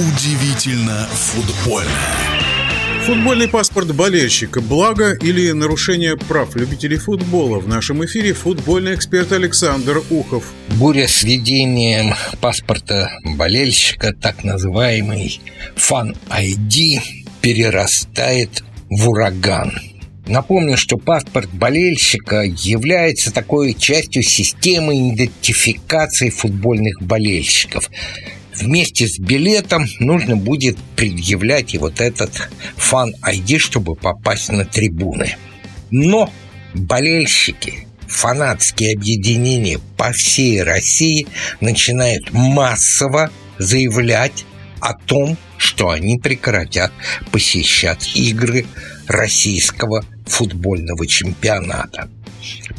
Удивительно футбольно. Футбольный паспорт болельщика – благо или нарушение прав любителей футбола? В нашем эфире футбольный эксперт Александр Ухов. Буря с введением паспорта болельщика, так называемый фан-ID, перерастает в ураган. Напомню, что паспорт болельщика является такой частью системы идентификации футбольных болельщиков. Вместе с билетом нужно будет предъявлять и вот этот фан-айди, чтобы попасть на трибуны. Но болельщики, фанатские объединения по всей России начинают массово заявлять о том, что они прекратят посещать игры российского футбольного чемпионата.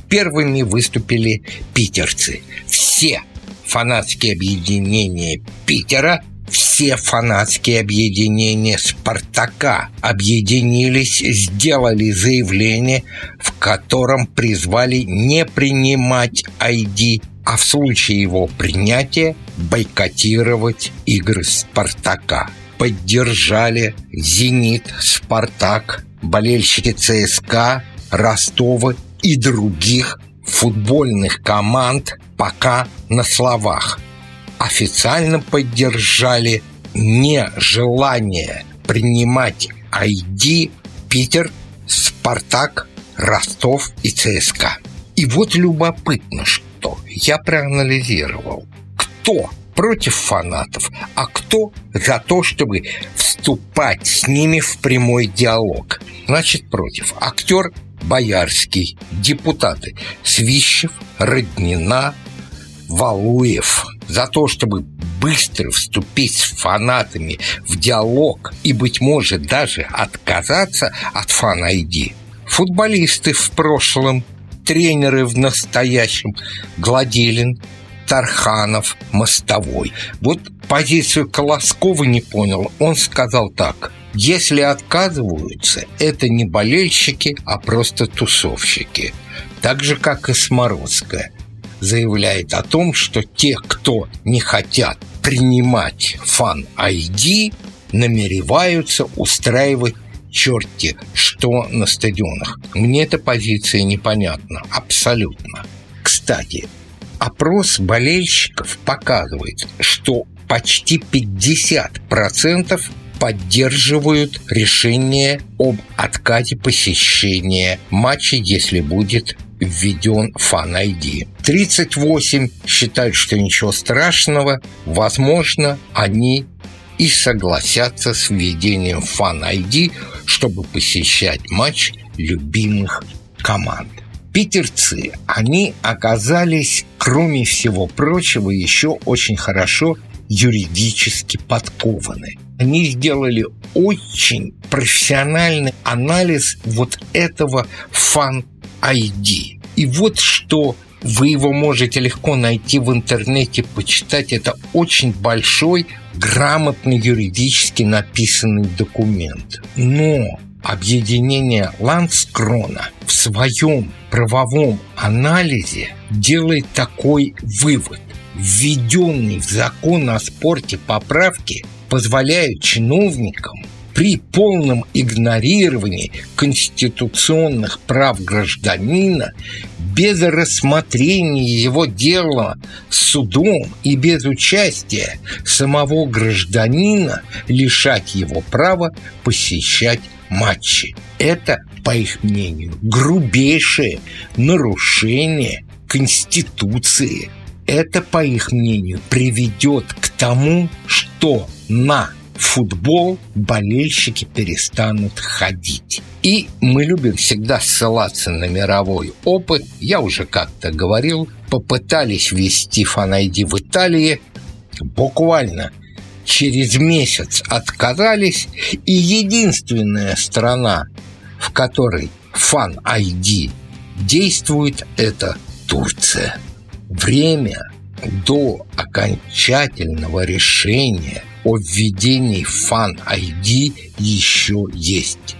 Первыми выступили питерцы. Все фанатские объединения Питера, все фанатские объединения «Спартака» объединились, сделали заявление, в котором призвали не принимать ID, а в случае его принятия бойкотировать игры «Спартака». Поддержали «Зенит», «Спартак», болельщики ЦСКА, Ростова и других футбольных команд пока на словах. Официально поддержали нежелание принимать ID Питер, Спартак, Ростов и ЦСКА. И вот любопытно, что я проанализировал, кто против фанатов, а кто за то, чтобы вступать с ними в прямой диалог. Значит, против. Актер Боярский, депутаты Свищев, Роднина, Валуев. За то, чтобы быстро вступить с фанатами в диалог и, быть может, даже отказаться от фан-айди. Футболисты в прошлом, тренеры в настоящем, Гладилин, Тарханов, Мостовой. Вот позицию Колоскова не понял. Он сказал так. Если отказываются, это не болельщики, а просто тусовщики. Так же, как и Смородская заявляет о том, что те, кто не хотят принимать фан-айди, намереваются устраивать черти что на стадионах. Мне эта позиция непонятна абсолютно. Кстати, Опрос болельщиков показывает, что почти 50% поддерживают решение об отказе посещения матча, если будет введен фан-айди. 38 считают, что ничего страшного. Возможно, они и согласятся с введением фан-айди, чтобы посещать матч любимых команд. Питерцы, они оказались, кроме всего прочего, еще очень хорошо юридически подкованы. Они сделали очень профессиональный анализ вот этого фан-ID. И вот что вы его можете легко найти в интернете, почитать. Это очень большой, грамотный юридически написанный документ. Но объединение Ланскрона в своем правовом анализе делает такой вывод. Введенные в закон о спорте поправки позволяют чиновникам при полном игнорировании конституционных прав гражданина без рассмотрения его дела судом и без участия самого гражданина лишать его права посещать матчи. Это, по их мнению, грубейшее нарушение Конституции. Это, по их мнению, приведет к тому, что на футбол болельщики перестанут ходить. И мы любим всегда ссылаться на мировой опыт. Я уже как-то говорил, попытались ввести фанайди в Италии, буквально через месяц отказались, и единственная страна, в которой фан-айди действует, это Турция. Время до окончательного решения о введении фан-айди еще есть.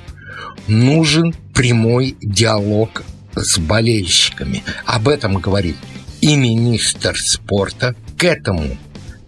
Нужен прямой диалог с болельщиками. Об этом говорит и министр спорта. К этому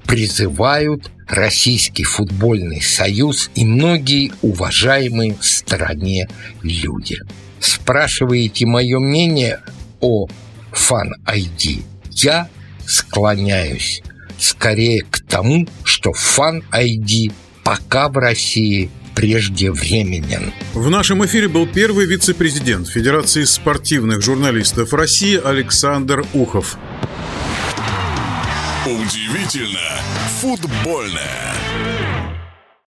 призывают Российский футбольный союз и многие уважаемые в стране люди. Спрашиваете мое мнение о фан-айди? Я склоняюсь скорее к тому, что фан-айди пока в России преждевременен. В нашем эфире был первый вице-президент Федерации спортивных журналистов России Александр Ухов. Удивительно футбольное.